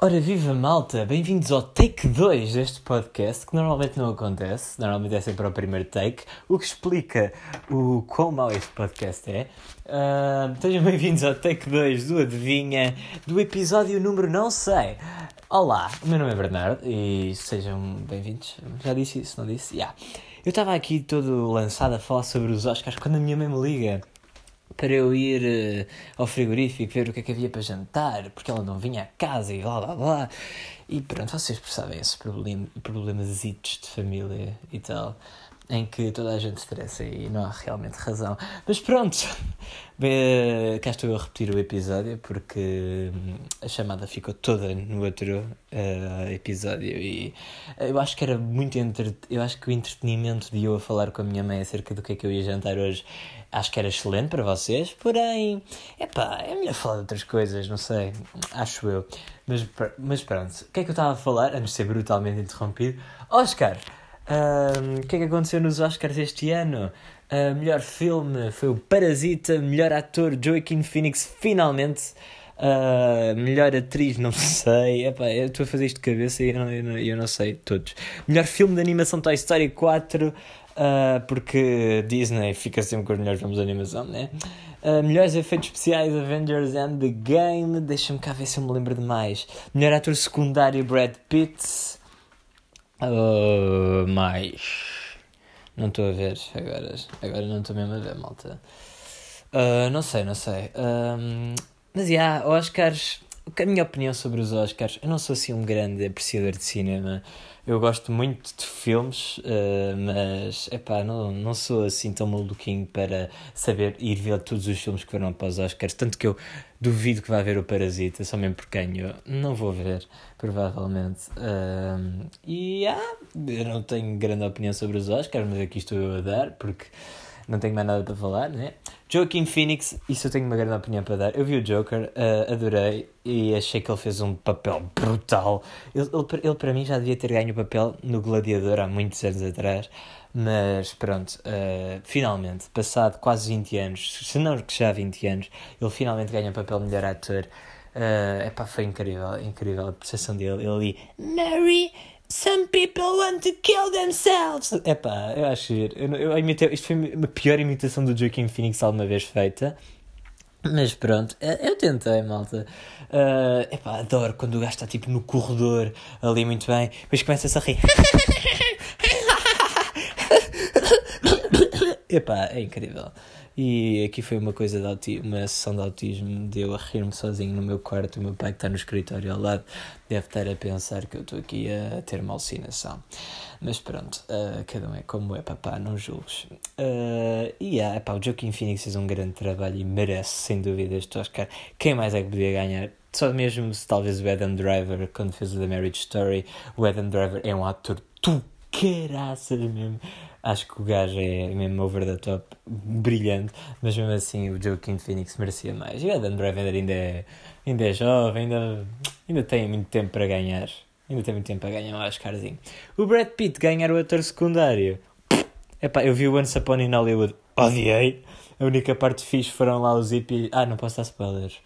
Ora, viva malta! Bem-vindos ao take 2 deste podcast, que normalmente não acontece, normalmente é sempre ao primeiro take, o que explica o quão mau este podcast é. Uh, sejam bem-vindos ao take 2 do Adivinha, do episódio número não sei. Olá, o meu nome é Bernardo e sejam bem-vindos. Já disse isso, não disse? Yeah. Eu estava aqui todo lançado a falar sobre os Oscars quando a minha mãe me liga para eu ir uh, ao frigorífico ver o que é que havia para jantar, porque ela não vinha a casa e blá blá blá. E pronto, vocês percebem esses problem problemas de família e tal, em que toda a gente estressa e não há realmente razão. Mas pronto, Bem, cá estou eu a repetir o episódio porque hum, a chamada ficou toda no outro uh, episódio e eu acho que era muito entre... eu acho que o entretenimento de eu a falar com a minha mãe acerca do que é que eu ia jantar hoje acho que era excelente para vocês, porém, epá, é melhor falar de outras coisas, não sei, acho eu. Mas, mas pronto, o que é que eu estava a falar, antes de ser brutalmente interrompido? Oscar! O que é que aconteceu nos Oscars este ano? Uh, melhor filme foi o Parasita, melhor ator Joaquin Phoenix, finalmente. Uh, melhor atriz, não sei. Epá, eu estou a fazer isto de cabeça e eu não, eu, não, eu não sei todos. Melhor filme de animação Toy Story 4. Uh, porque Disney fica sempre com os melhores filmes de animação, né? Uh, melhores efeitos especiais Avengers and the Game. Deixa-me cá ver se eu me lembro de mais. Melhor ator secundário Brad Pitt. Uh, mais. Não estou a ver agora. Agora não estou mesmo a ver, malta. Uh, não sei, não sei. Um, mas já, yeah, Oscars. A minha opinião sobre os Oscars, eu não sou assim um grande apreciador de cinema. Eu gosto muito de filmes, uh, mas epá, não, não sou assim tão maluquinho para saber ir ver todos os filmes que foram para os Oscars. Tanto que eu duvido que vá ver o Parasita, só mesmo porque ganho. Não vou ver, provavelmente. Uh, e ah, eu não tenho grande opinião sobre os Oscars, mas aqui estou eu a dar, porque não tenho mais nada para falar, né? Joaquin Phoenix, isso eu tenho uma grande opinião para dar. Eu vi o Joker, uh, adorei e achei que ele fez um papel brutal. Ele, ele, ele, para mim já devia ter ganho o papel no Gladiador há muitos anos atrás, mas pronto, uh, finalmente, passado quase 20 anos, se não que já 20 anos, ele finalmente ganha o papel de melhor ator. Uh, epá, foi incrível, incrível a percepção dele. Ele ali, Mary Some people want to kill themselves. Epá, eu acho que eu, eu imitei, isto foi a pior imitação do Joaquin Phoenix alguma vez feita. Mas pronto, eu tentei, malta. Uh, epá, adoro quando o gajo está tipo no corredor ali muito bem, depois começa-se a rir. epá, é incrível. E aqui foi uma coisa de autismo, uma sessão de autismo, de eu a rir-me sozinho no meu quarto. O meu pai, que está no escritório ao lado, deve estar a pensar que eu estou aqui a ter uma alucinação. Mas pronto, uh, cada um é como é, papá, não julgues. Uh, e yeah, epá, o Joaquin Phoenix fez um grande trabalho e merece, sem dúvida, este Oscar. Quem mais é que podia ganhar? Só mesmo se talvez o Adam Driver, quando fez o The Marriage Story, o Adam Driver é um ator tu caraças mesmo. Acho que o gajo é mesmo over the top, brilhante, mas mesmo assim o Joaquin Phoenix merecia mais. E o Adam Driver ainda é, ainda é jovem, ainda, ainda tem muito tempo para ganhar. Ainda tem muito tempo para ganhar um Oscarzinho. O Brad Pitt ganhar o ator secundário. Epá, eu vi o Once Upon in Hollywood, odiei. A única parte fixe foram lá os hippies. Ah, não posso dar spoilers.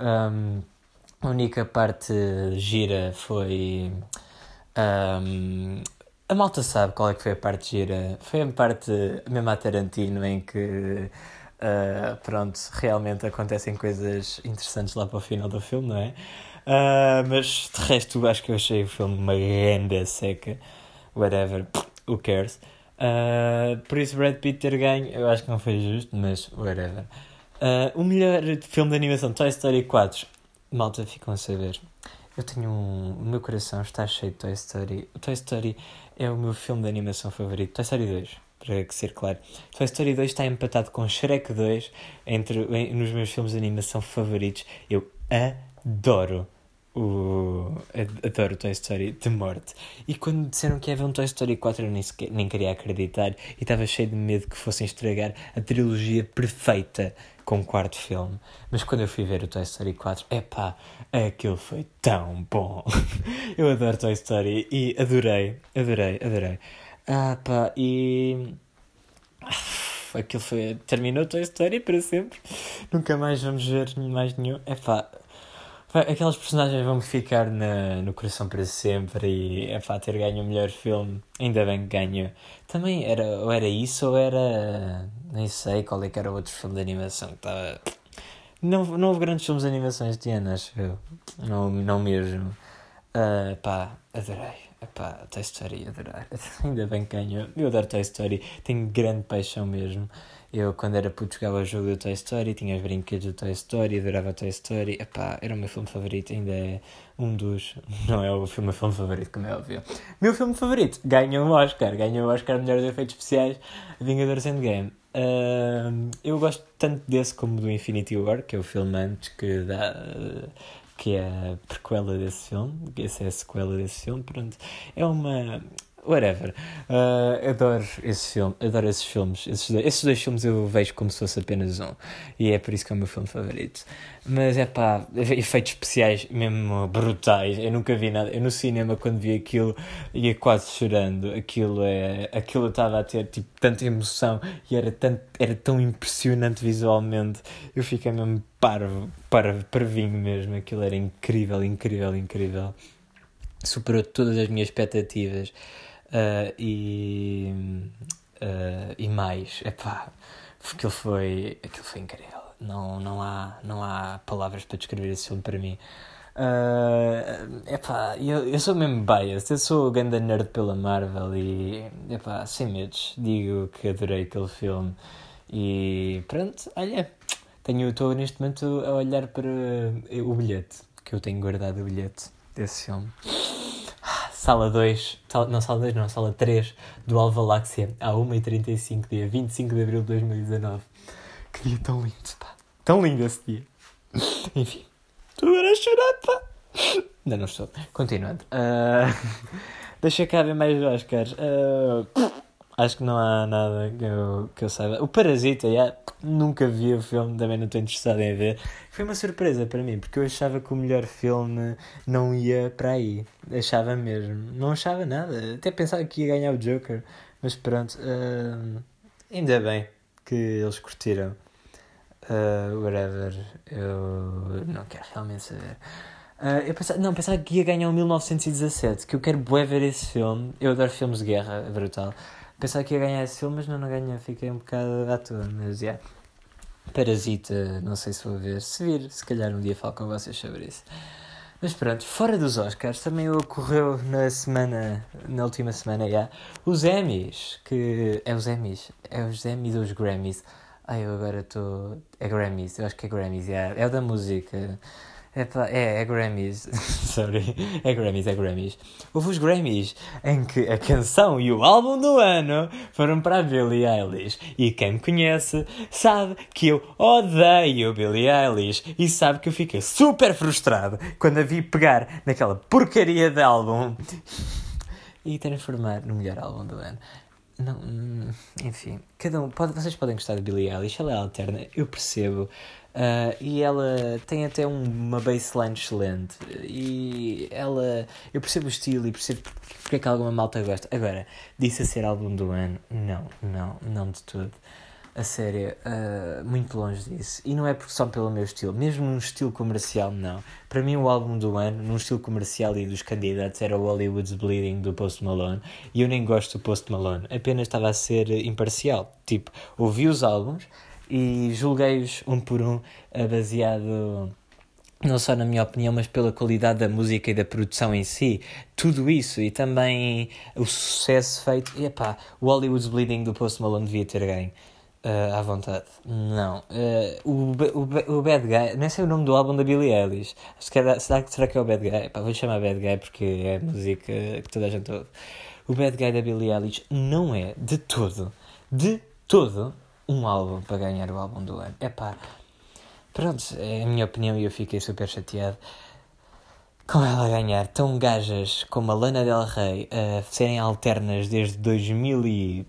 Um, a única parte gira foi. Um, a malta sabe qual é que foi a parte gira. Foi a parte, mesmo a Tarantino, em que, uh, pronto, realmente acontecem coisas interessantes lá para o final do filme, não é? Uh, mas de resto, acho que eu achei o filme uma grande seca. Whatever, who cares? Uh, por isso, Brad Pitt ter ganho, eu acho que não foi justo, mas whatever. O melhor filme de animação, Toy Story 4. Malta, ficam a saber. Eu tenho um. O meu coração está cheio de Toy Story. O Toy Story é o meu filme de animação favorito. Toy Story 2, para ser claro. Toy Story 2 está empatado com Shrek 2 entre, em, nos meus filmes de animação favoritos. Eu adoro o. Adoro Toy Story de morte. E quando disseram que ia haver um Toy Story 4, eu nem, sequer, nem queria acreditar e estava cheio de medo que fossem estragar a trilogia perfeita com o quarto filme. Mas quando eu fui ver o Toy Story 4, epá, aquilo foi tão bom. eu adoro Toy Story e adorei, adorei, adorei. Ah, pá, e. Aquilo foi. Terminou Toy Story para sempre. Nunca mais vamos ver mais nenhum. Epá, Aquelas personagens vão ficar na, no coração para sempre e é pá, ter ganho o melhor filme, ainda bem que ganhou. Também era, ou era isso ou era. Nem sei qual é que era o outro filme de animação que estava. Não, não houve grandes filmes de animações de ano, acho eu. Não, não mesmo. Uh, pá, adorei. Epá, Toy Story, adorar. Ainda bem que ganhou. Eu adoro Toy Story, tenho grande paixão mesmo. Eu, quando era puto, jogava o jogo do Toy Story, tinha os brinquedos do Toy Story, adorava Toy Story. Epá, era o meu filme favorito, ainda é um dos. Não é o filme, filme favorito, como é óbvio. Meu filme favorito ganhou um Oscar, ganhou o Oscar Melhores Efeitos Especiais, Vingadores Endgame. Uh, eu gosto tanto desse como do Infinity War, que é o filme antes que dá. Que é a prequela desse filme, essa é a sequela desse filme, pronto, é uma, whatever, uh, adoro esse filme, adoro esses filmes, esses dois, esses dois filmes eu vejo como se fosse apenas um, e é por isso que é o meu filme favorito, mas é pá, efeitos especiais mesmo brutais, eu nunca vi nada, eu no cinema quando vi aquilo ia quase chorando, aquilo é, aquilo estava a ter tipo tanta emoção e era, tanto, era tão impressionante visualmente, eu fiquei mesmo parvo, parvo, parvinho mesmo. Aquilo era incrível, incrível, incrível. Superou todas as minhas expectativas. Uh, e, uh, e mais, epá, aquilo foi, aquilo foi incrível. Não, não, há, não há palavras para descrever esse filme para mim. Uh, epá, eu, eu sou mesmo biased, eu sou o ganda nerd pela Marvel e epá, sem medos, digo que adorei aquele filme e pronto, olha, tenho, estou neste momento a olhar para o bilhete, que eu tenho guardado o bilhete desse filme. Sala 2, não, sala 2 não, sala 3 do Alvaláxia, à 1h35, dia 25 de abril de 2019. Que dia tão lindo, pá. Tão lindo esse dia. Enfim, agora a chorar, pá. Ainda não estou. Continuando. Uh, deixa cá ver mais Oscars. Uh, Acho que não há nada que eu, que eu saiba. O Parasita, yeah, nunca vi o filme, também não estou interessado em ver. Foi uma surpresa para mim, porque eu achava que o melhor filme não ia para aí. Achava mesmo. Não achava nada. Até pensava que ia ganhar o Joker. Mas pronto, uh, ainda bem que eles curtiram. Uh, whatever, eu não quero realmente saber. Uh, eu pensava, não, pensava que ia ganhar o 1917, que eu quero bué ver esse filme. Eu adoro filmes de guerra, é brutal. Pensava que ia ganhar esse filme, mas não, não ganhei. Fiquei um bocado à toa, mas. Yeah. Parasita, não sei se vou ver. Se vir, se calhar um dia falo com vocês sobre isso. Mas pronto, fora dos Oscars, também ocorreu na semana, na última semana, já, yeah, os Emmys, que é os Emmys, é os Emmys ou os Grammys. Ai, eu agora estou, é Grammys, eu acho que é Grammys, yeah, é o da música. É, é, é Grammys. Sorry. É Grammys, é Grammys. Houve os Grammys em que a canção e o álbum do ano foram para a Billie Eilish. E quem me conhece sabe que eu odeio Billie Eilish e sabe que eu fiquei super frustrado quando a vi pegar naquela porcaria de álbum e transformar no melhor álbum do ano. Não, hum, enfim, cada um, pode, vocês podem gostar de Billie Eilish, ela é alterna, eu percebo. Uh, e ela tem até um, uma baseline excelente. E ela. Eu percebo o estilo e percebo porque é que alguma malta gosta. Agora, disse a ser álbum do ano? Não, não, não de tudo. A sério, uh, muito longe disso. E não é porque só pelo meu estilo, mesmo num estilo comercial, não. Para mim, o álbum do ano, num estilo comercial e dos candidatos, era o Hollywood's Bleeding do Post Malone. E eu nem gosto do Post Malone, apenas estava a ser imparcial. Tipo, ouvi os álbuns e julguei-os um por um, eh, baseado não só na minha opinião, mas pela qualidade da música e da produção em si. Tudo isso e também o sucesso feito. E epá, o Hollywood's Bleeding do Post Malone devia ter ganho. Uh, à vontade. Não. Uh, o, o, o Bad Guy, nem sei o nome do álbum da Billie Eilish. Acho que é será, será que é o Bad Guy? Epá, vou chamar Bad Guy porque é a música que toda a gente ouve. O Bad Guy da Billie Eilish não é de todo, de todo, um álbum para ganhar o álbum do ano. É pá, pronto, é a minha opinião e eu fiquei super chateado com ela ganhar. Tão gajas como a Lana Del Rey a serem alternas desde 2000 e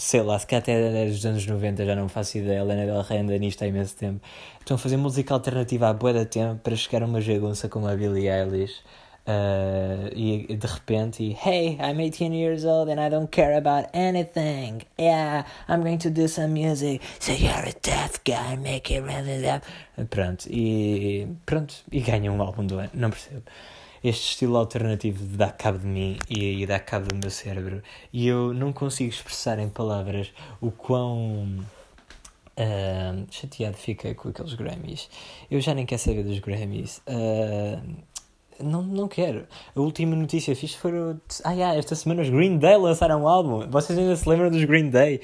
sei lá, se cá até dos anos 90 já não faço ideia. A Lana Del Rey anda nisto há imenso tempo. Estão a fazer música alternativa à boa da tempo para chegar a uma jagunça como a Billie Eilish. Uh, e de repente, hey, I'm 18 years old and I don't care about anything. Yeah, I'm going to do some music. So you're a deaf guy, make it really deaf. Pronto, e pronto, e ganha um álbum do ano, não percebo. Este estilo alternativo dá cabo de mim e, e dá cabo do meu cérebro e eu não consigo expressar em palavras o quão uh, chateado fiquei com aqueles Grammys. Eu já nem quero saber dos Grammys. Uh, não, não quero. A última notícia fixe foi. Ah, yeah, esta semana os Green Day lançaram um álbum. Vocês ainda se lembram dos Green Day?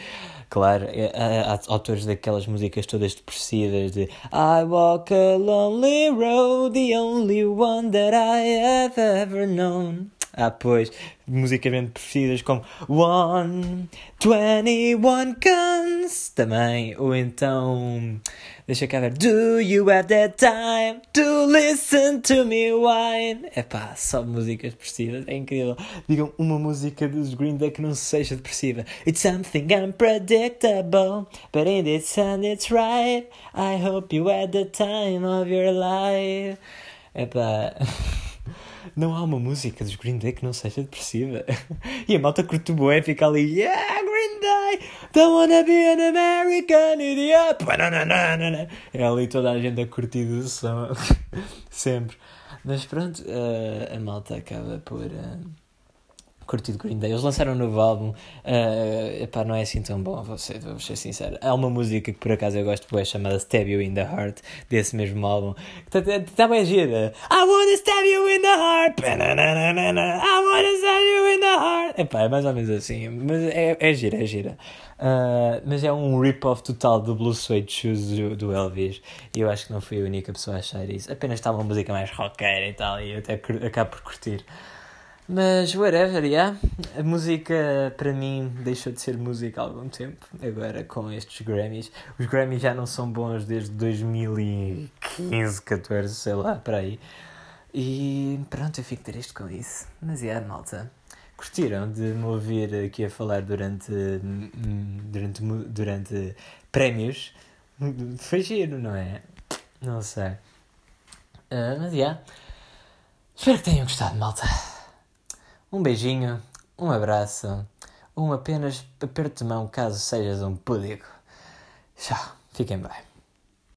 Claro, é, há, autores daquelas músicas todas depressivas de I walk a lonely road, the only one that I have ever known. Ah, pois, musicamente preferidas como One, Twenty One Guns também, ou então Deixa cá ver. Do you have that time to listen to me whine? É só músicas depressivas. É incrível. Digam uma música dos Green Day que não seja depressiva. It's something unpredictable, but in this sound it's right. I hope you had the time of your life. É. Não há uma música dos Green Day que não seja depressiva. E a malta curte bué, fica ali, yeah, Green Day, don't wanna be an American idiot. É ali toda a gente a curtir o som. Sempre. Mas pronto, uh, a malta acaba por. Curtido Green Day. Eles lançaram um novo álbum, uh, epá, não é assim tão bom, vou ser, vou ser sincero. Há uma música que por acaso eu gosto bem, chamada Stab You in the Heart, desse mesmo álbum, está tá bem gira. I wanna stab you in the heart, I wanna stab you in the heart. Epá, é mais ou menos assim, mas é, é gira, é gira. Uh, mas é um rip-off total do Blue Suede Shoes do, do, Elvis e eu acho que não fui a única pessoa a achar isso. Apenas estava uma música mais rockera e tal, e eu até acabo por curtir. Mas, whatever, yeah. A música, para mim, deixou de ser música há algum tempo. Agora, com estes Grammys. Os Grammys já não são bons desde 2015, 14, sei lá, para aí. E pronto, eu fico triste com isso. Mas, yeah, malta. Curtiram de me ouvir aqui a falar durante, durante, durante prémios? Foi giro, não é? Não sei. Uh, mas, yeah. Espero que tenham gostado, malta. Um beijinho, um abraço, um apenas aperto de mão caso sejas um pudico. Tchau, fiquem bem.